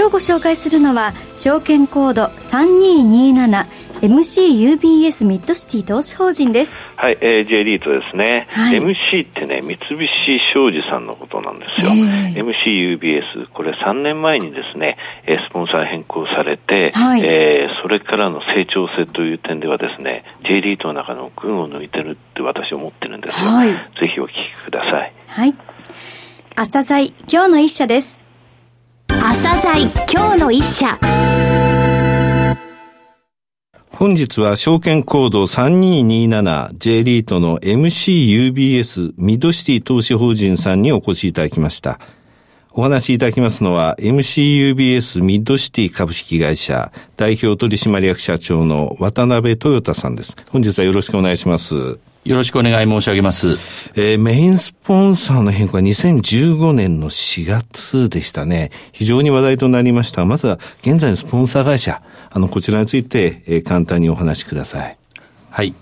今日ご紹介するのは証券コード 3227MCUBS ミッドシティ投資法人です。はい、えー、J リートですね、はい、MC ってね三菱商事さんのことなんですよ、えー、MCUBS これ3年前にですねスポンサー変更されて、はい、えー、それからの成長性という点ではですね J リートの中の群を抜いてるって私は思ってるんですよ、はい、ぜひお聞きください。はい。朝鮮今日の一社です朝鮮今日の一社本日は証券コード 3227J リートの MCUBS ミッドシティ投資法人さんにお越しいただきました。お話しいただきますのは MCUBS ミッドシティ株式会社代表取締役社長の渡辺豊さんです。本日はよろしくお願いします。よろしくお願い申し上げます。えー、メインスポンサーの変更は2015年の4月でしたね。非常に話題となりました。まずは現在のスポンサー会社、あの、こちらについて、えー、簡単にお話しください。はい。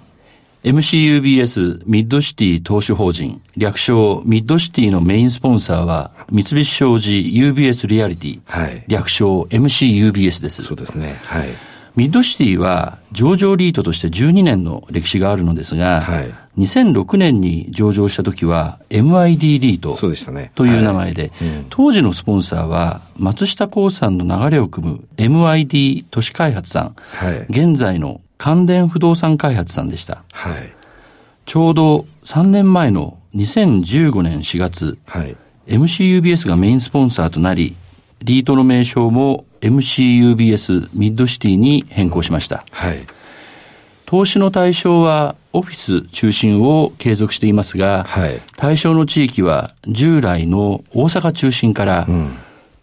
MCUBS ミッドシティ投資法人、略称ミッドシティのメインスポンサーは、三菱商事 UBS リアリティ、はい、略称 MCUBS です。そうですね。はい。ミッドシティは上場リートとして12年の歴史があるのですが、はい、2006年に上場した時は MID リート。という名前で、当時のスポンサーは松下興産の流れを組む MID 都市開発さん、はい、現在の関電不動産開発さんでした。はい、ちょうど3年前の2015年4月、はい、MCUBS がメインスポンサーとなり、リートの名称も MCUBS ミッドシティに変更しました。はい。投資の対象はオフィス中心を継続していますが、はい、対象の地域は従来の大阪中心から、うん、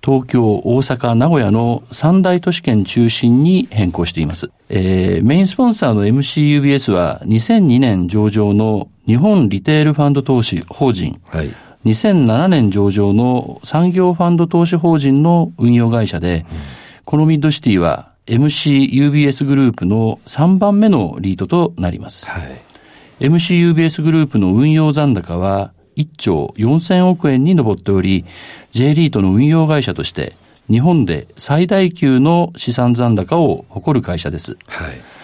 東京、大阪、名古屋の三大都市圏中心に変更しています。えー、メインスポンサーの MCUBS は2002年上場の日本リテールファンド投資法人、はい2007年上場の産業ファンド投資法人の運用会社で、うん、このミッドシティは MCUBS グループの3番目のリートとなります。はい、MCUBS グループの運用残高は1兆4000億円に上っており、J リートの運用会社として日本で最大級の資産残高を誇る会社です。はい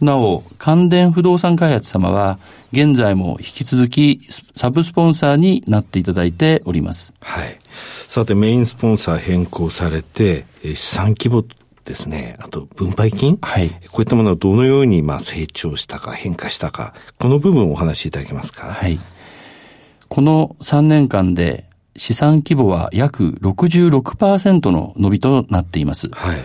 なお、関電不動産開発様は、現在も引き続きサブスポンサーになっていただいております。はい。さて、メインスポンサー変更されて、資産規模ですね、あと分配金、はい、こういったものはどのようにまあ成長したか変化したか、この部分をお話しいただけますか？はい。この3年間で資産規模は約66%の伸びとなっています。はい。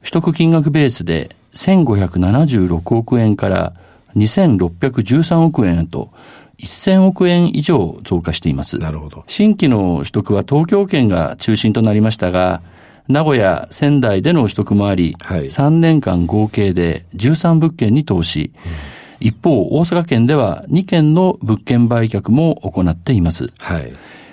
取得金額ベースで1576億円から2613億円へと、1000億円以上増加しています。なるほど。新規の取得は東京圏が中心となりましたが、名古屋、仙台での取得もあり、はい、3年間合計で13物件に投資、うん、一方、大阪県では2件の物件売却も行っています。はい、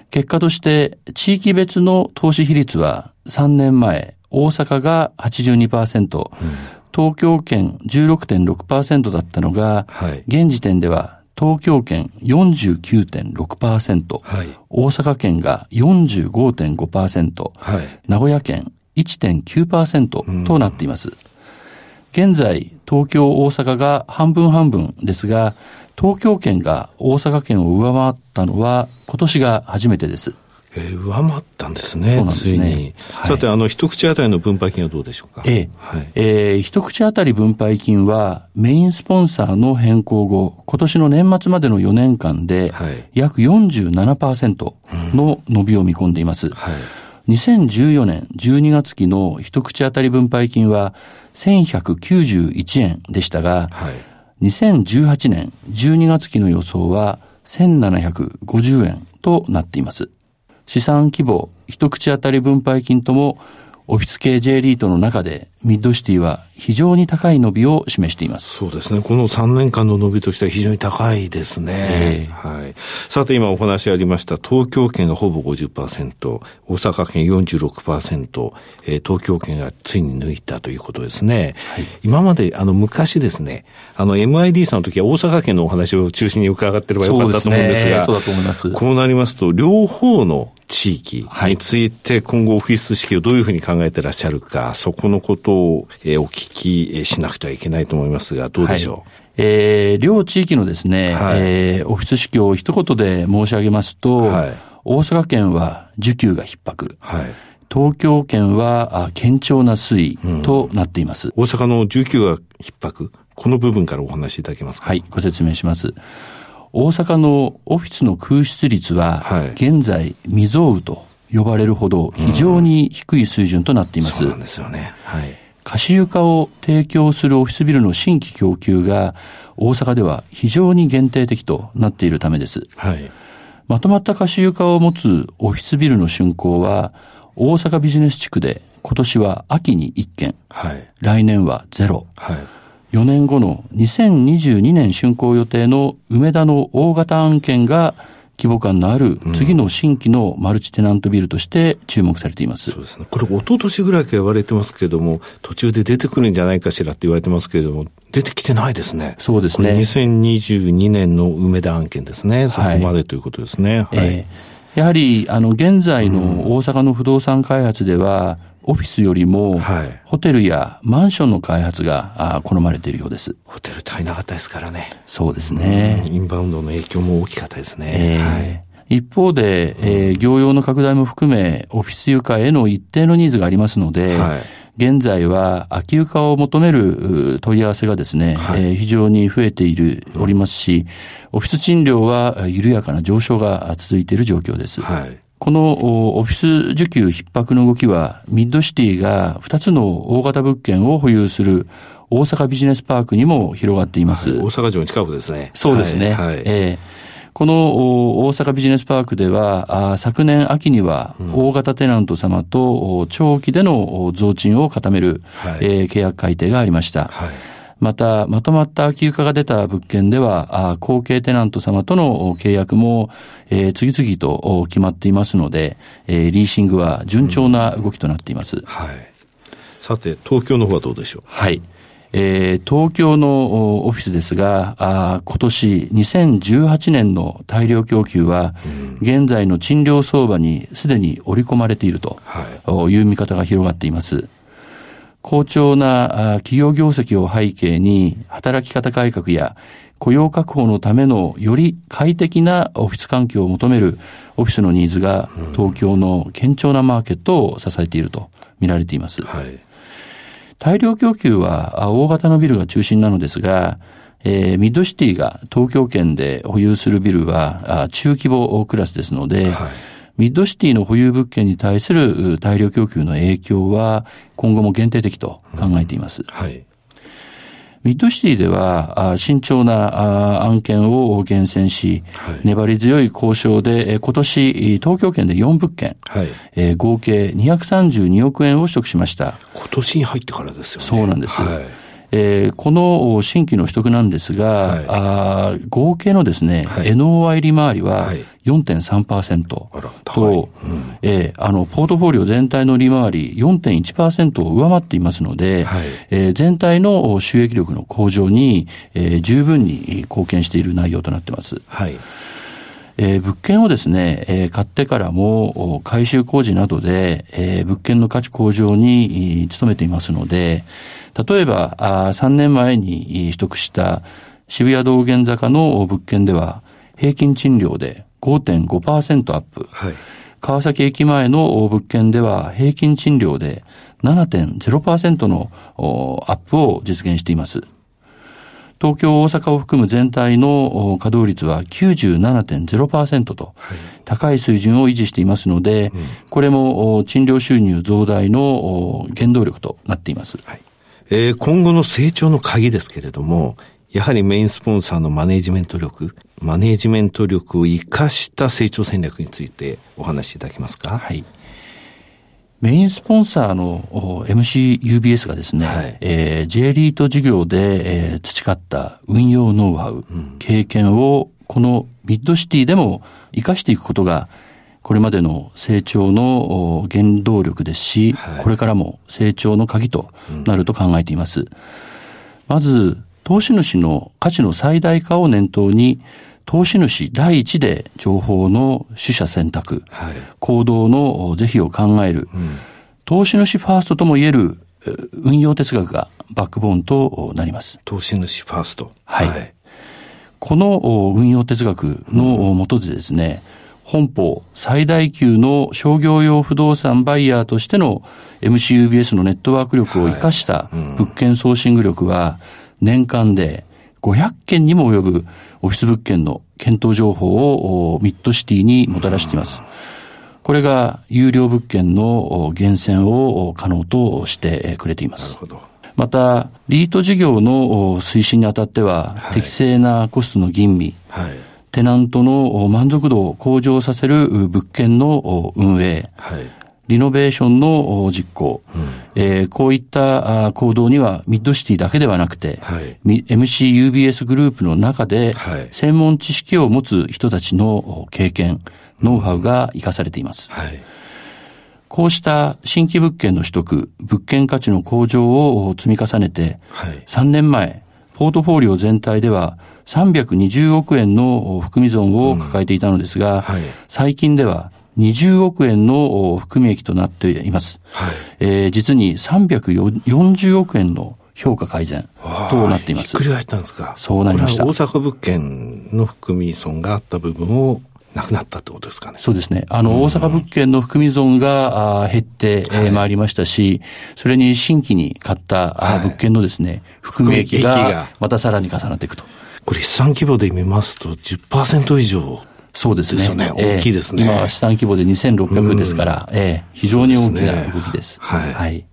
結果として、地域別の投資比率は3年前、大阪が82%、うん東京圏16.6%だったのが、はい、現時点では東京圏49.6%、はい、大阪圏が45.5%、はい、名古屋県1.9%となっています。現在、東京、大阪が半分半分ですが、東京圏が大阪圏を上回ったのは今年が初めてです。えー、上回ったんですね、そうなんですね。はい、さて、あの、一口当たりの分配金はどうでしょうか？ええはい、えー、一口当たり分配金は、メインスポンサーの変更後、今年の年末までの4年間で、約47%の伸びを見込んでいます。はい、2014年12月期の一口当たり分配金は、1191円でしたが、はい、2018年12月期の予想は、1750円となっています。資産規模、一口当たり分配金ともオフィス系 J リートの中でミッドシティは非常に高い伸びを示しています。そうですね。この3年間の伸びとしては非常に高いですね。えー、はい。さて今お話ありました東京圏がほぼ50%、大阪圏46%、えー、東京圏がついに抜いたということですね。はい、今まであの昔ですね、あの MID さんの時は大阪圏のお話を中心に伺ってればよかったと思うんですが、そう、ね,、だと思います。こうなりますと両方の地域について今後オフィス式をどういうふうに考えてらっしゃるか、そこのことを、えー、お聞きしなくてはいけないと思いますが、どうでしょう、はい。えー、両地域のですね、はい、えー、オフィス式を一言で申し上げますと、はい、大阪県は需給が逼迫。はい。東京圏は堅調な推移となっています、うん、大阪の需給が逼迫、この部分からお話しいただけますか？はい、ご説明します。大阪のオフィスの空室率は、現在未曾有と呼ばれるほど非常に低い水準となっています。そうなんですよね。はい。貸床を提供するオフィスビルの新規供給が大阪では非常に限定的となっているためです。はい。まとまった貸床を持つオフィスビルの竣工は大阪ビジネス地区で今年は秋に1件、はい、来年はゼロ、はい、4年後の2022年竣工予定の梅田の大型案件が規模感のある次の新規のマルチテナントビルとして注目されています。そうですね。これ、一昨年ぐらいから言われてますけれども、途中で出てくるんじゃないかしらって言われてますけれども、出てきてないですね。そうですね。2022年の梅田案件ですね。そこまでということですね。はい。はい、えー、やはり、あの、現在の大阪の不動産開発では、オフィスよりも、ホテルやマンションの開発が好まれているようです。ホテル足りなかったですからね。そうですね。インバウンドの影響も大きかったですね。えー、はい一方で、えー、業用の拡大も含め、オフィス床への一定のニーズがありますので、はい、現在は空き床を求める問い合わせがですね、はい、えー、非常に増えている、おりますし、オフィス賃料は緩やかな上昇が続いている状況です。はいこのオフィス需給逼迫の動きは、ミッドシティが2つの大型物件を保有する大阪ビジネスパークにも広がっています。はい、大阪城の近くですね。そうですね。はい、えー、この大阪ビジネスパークでは、昨年秋には大型テナント様と長期での増賃を固める、はい、えー、契約改定がありました。はいまた、まとまった空き床が出た物件では、後継テナント様との契約も、えー、次々と決まっていますので、えー、リーシングは順調な動きとなっています。うん、はい。さて、東京の方はどうでしょう？はい。えー、東京のオフィスですが、あ今年2018年の大量供給は、現在の賃料相場にすでに織り込まれているという見方が広がっています。好調な企業業績を背景に、働き方改革や雇用確保のためのより快適なオフィス環境を求めるオフィスのニーズが東京の堅調なマーケットを支えていると見られています。はい、大量供給は大型のビルが中心なのですが、えー、ミッドシティが東京圏で保有するビルは中規模クラスですので、はいミッドシティの保有物件に対する大量供給の影響は今後も限定的と考えています。うん、はい。ミッドシティでは、慎重な案件を厳選し、はい、粘り強い交渉で、今年、東京圏で4物件、はい、合計232億円を取得しました。今年に入ってからですよね。そうなんです。はいえー、この新規の取得なんですが、はい、あ合計のですね、はい、NOI 利回りは4.3%と、はい。うん、えー、あの、ポートフォリオ全体の利回り4.1%を上回っていますので、はい、えー、全体の収益力の向上に、えー、十分に貢献している内容となっています。はい。えー、物件をですね、えー、買ってからも改修工事などで、えー、物件の価値向上に努めていますので、例えば、あ3年前に取得した渋谷道玄坂の物件では、平均賃料で5.5%アップ。はい、川崎駅前の物件では平均賃料で7.0%のアップを実現しています。東京、大阪を含む全体の稼働率は97.0%と、高い水準を維持していますので、これも賃料収入増大の原動力となっています。はいえー、今後の成長の鍵ですけれども、やはりメインスポンサーのマネジメント力、マネジメント力を生かした成長戦略についてお話しいただけますか？はい。メインスポンサーの MCUBS がですね、はい、えー、J リート事業で、えー、培った運用ノウハウ、うん、経験をこのミッドシティでも活かしていくことが、これまでの成長の原動力ですし、はい、これからも成長の鍵となると考えています。うん、まず、投資主の価値の最大化を念頭に、投資主第一で情報の取捨選択、はい、行動の是非を考える、うん、投資主ファーストとも言える運用哲学がバックボーンとなります。投資主ファースト。はい。はい、この運用哲学のもとでですね、うん、本邦最大級の商業用不動産バイヤーとしての MCUBS のネットワーク力を生かした物件ソーシング力は年間で500件にも及ぶオフィス物件の検討情報をミッドシティにもたらしています。これが有料物件の厳選を可能としてくれています。また、リート事業の推進にあたっては、はい、適正なコストの吟味、はい、テナントの満足度を向上させる物件の運営、はい、リノベーションの実行、うん、えー、こういった行動にはミッドシティだけではなくて、はい、MCUBS グループの中で、専門知識を持つ人たちの経験、ノウハウが活かされています。はい、こうした新規物件の取得、物件価値の向上を積み重ねて、はい、3年前、ポートフォリオ全体では320億円の含み損を抱えていたのですが、うんはい、最近では20億円の含み益となっています。はい、えー、実に340億円の評価改善となっています。ひっくり返ったんですかそうなりました。大阪物件の含み損があった部分をなくなったってことですかね。そうですね。あの、大阪物件の含み損が減ってまいりましたし、それに新規に買った物件のですね、含み益がまたさらに重なっていくと。これ、資産規模で見ますと10%以上そうですね。ね大きいですね。今は資産規模で2600ですから、ええ、非常に大きな動きです。はい。はい。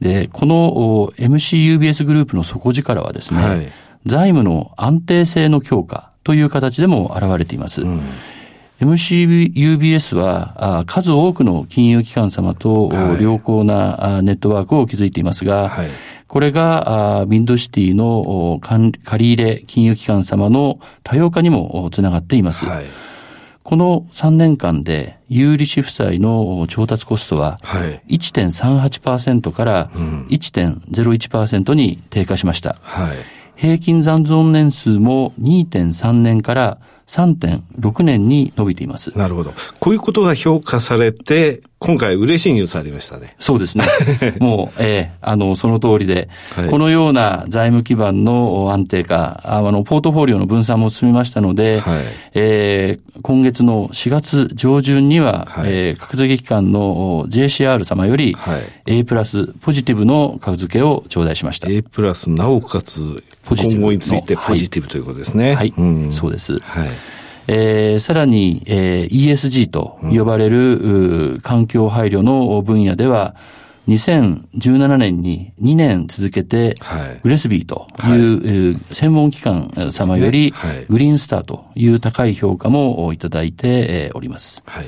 で、この MCUBS グループの底力はですね、はい、財務の安定性の強化という形でも現れています。うん MCUBS は数多くの金融機関様と良好なネットワークを築いていますが、はい、これが、ミンドシティの借り入れ金融機関様の多様化にもつながっています。はい、この3年間で、有利子負債の調達コストは、1.38%から1.01%に低下しました。はい、平均残存年数も2.3年から3.6年に伸びています。なるほど。こういうことが評価されて、今回嬉しいニュースありましたね。そうですね。もう、ええー、あの、その通りで、はい、このような財務基盤の安定化、あの、ポートフォリオの分散も進みましたので、はい、えー、今月の4月上旬には、はい、えー、格付け機関の JCR 様より、はい、A プラスポジティブの格付けを頂戴しました。A プラスなおかつ、今後についてポジティブということですね。はい、うん、そうです。はいえー、さらに、えー、ESG と呼ばれる、うん、環境配慮の分野では、2017年に2年続けて、グレスビーという、はい、専門機関様より、グリーンスターという高い評価もいただいております。はい。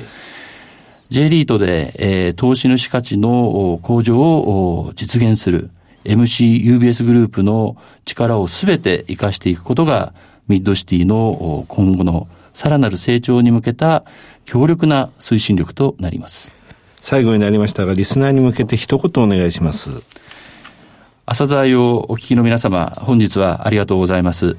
J リートで、えー、投資主価値の向上を実現する MCUBS グループの力をすべて活かしていくことがミッドシティの今後のさらなる成長に向けた強力な推進力となります。最後になりましたが、リスナーに向けて一言お願いします。朝鮮をお聞きの皆様、本日はありがとうございます。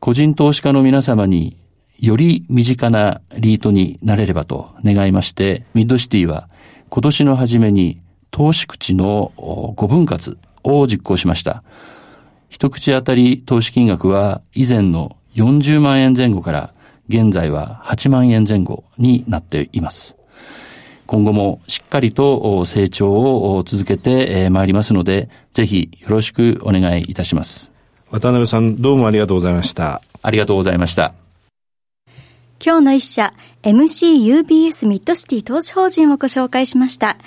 個人投資家の皆様により身近なリートになれればと願いまして、ミッドシティは今年の初めに投資口の5分割を実行しました。一口当たり投資金額は以前の40万円前後から現在は8万円前後になっています。今後もしっかりと成長を続けてまいりますので、ぜひよろしくお願いいたします。渡辺さん、どうもありがとうございました。ありがとうございました。今日の一社、MCUBS ミッドシティ投資法人をご紹介しました。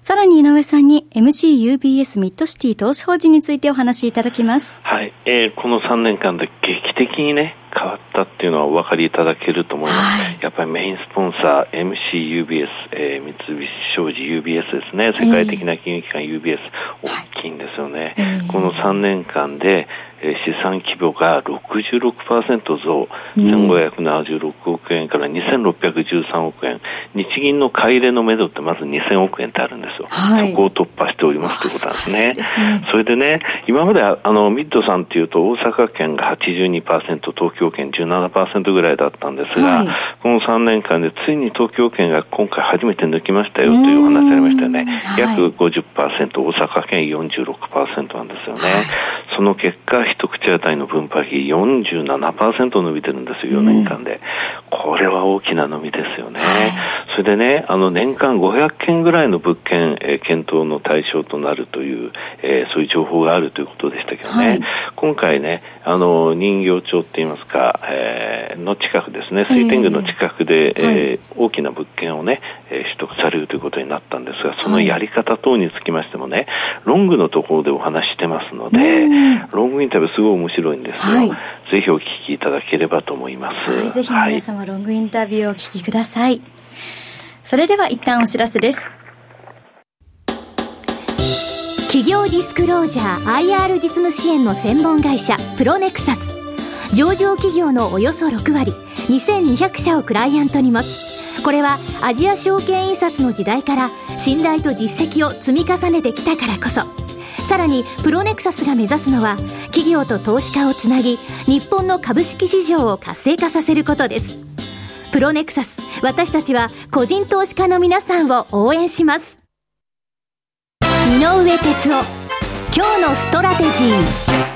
さらに井上さんに MCUBS ミッドシティ投資法人についてお話しいただきます。はい。えー、この3年間で劇的にね、変わったっていうのはお分かりいただけると思います。はい、やっぱりメインスポンサー MCUBS、えー、三菱商事 UBS ですね。世界的な金融機関 UBS、大きいんですよね。この3年間で、え資産規模が66%増、1576億円から2613億円、日銀の買い入れのめどってまず2000億円ってあるんですよ、はい、そこを突破しておりますということなんですね。そ、ね、れでね、今まであのミッドさんっていうと、大阪県が82%、東京圏17%ぐらいだったんですが、はい、この3年間でついに東京圏が今回初めて抜きましたよというお話ありましたよね。約50%、大阪県46%なんですよね。その結果、一口当たりの分配費47%伸びてるんですよ、4年間で。これは大きな伸びですよね。それでね、あの年間500件ぐらいの物件、えー、検討の対象となるという、えー、そういう情報があるということでしたけどね、はい、今回ね、あの人形町って言いますか、えー、の近くですね、水天宮の近くで、えー、えー、大きな物件をね、えー、取得されるということになったんですが、そのやり方等につきましてもね、ロングのところでお話してますので、ロングインタビューすごい面白いんですよ。はい、ぜひお聞きいただければと思います。はい、ぜひ皆様、ロングインタビューをお聞きください。それでは一旦お知らせです。企業ディスクロージャー IR 実務支援の専門会社プロネクサス上場企業のおよそ6割2200社をクライアントに持つこれはアジア証券印刷の時代から信頼と実績を積み重ねてきたからこそさらにプロネクサスが目指すのは企業と投資家をつなぎ日本の株式市場を活性化させることです。プロネクサス私たちは個人投資家の皆さんを応援します。井上哲夫今日のストラテジー。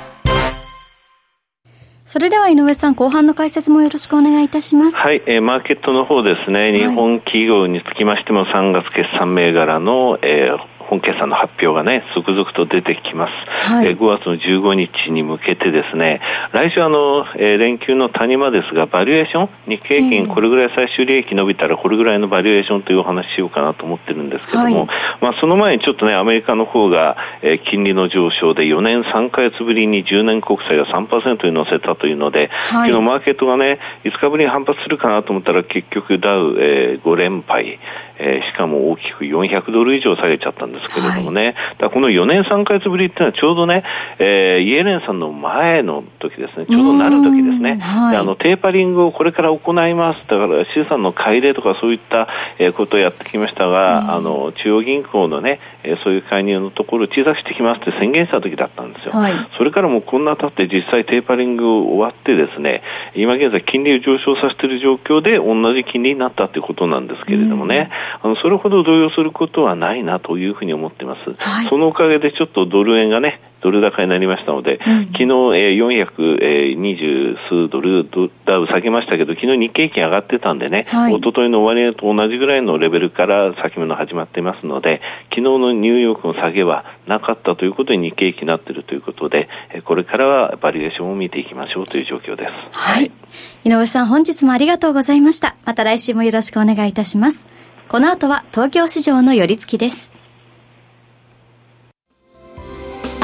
それでは井上さん、後半の解説もよろしくお願いいたします。はい、えー、マーケットの方ですね、日本企業につきましても3月決算銘柄の、えー、本決算の発表がね、続々と出てきます。はい、えー、5月の15日に向けてですね、来週あの、えー、連休の谷間ですが、バリエーション、日経平均これぐらい最終利益伸びたらこれぐらいのバリエーションというお話しようかなと思ってるんですけども、はい、まあその前にちょっとね、アメリカの方が、えー、金利の上昇で4年3ヶ月ぶりに10年国債が3%に乗せたというので、はい、昨日マーケットがね、5日ぶりに反発するかなと思ったら結局ダウ、えー、5連敗、えー、しかも大きく400ドル以上下げちゃったんですけれどもね、はい、この4年3か月ぶりっていうのはちょうどね、えー、イエレンさんの前の時ですね、ちょうどなる時ですね、はい、あのテーパリングをこれから行います、だから資産の買い入れとかそういった、えー、ことをやってきましたが、あの中央銀行のね、えー、そういう介入のところを小さくしてきますって宣言した時だったんですよ。はい、それからもこんな経って実際テーパリング終わってですね、今現在金利を上昇させている状況で同じ金利になったということなんですけれどもね、あのそれほど動揺することはないなというふうに思っています。はい、そのおかげでちょっとドル円がね、ドル高になりましたので、うん、昨日、えー、420数ドルダウ下げましたけど、昨日日経平均上がってたんでね、はい、一昨日の終値と同じぐらいのレベルから先物始まっていますので、昨日のニューヨークの下げはなかったということで日経平均になっているということで、これからはバリエーションを見ていきましょうという状況です。はい。井上さん、本日もありがとうございました。また来週もよろしくお願いいたします。この後は東京市場の寄り付きです。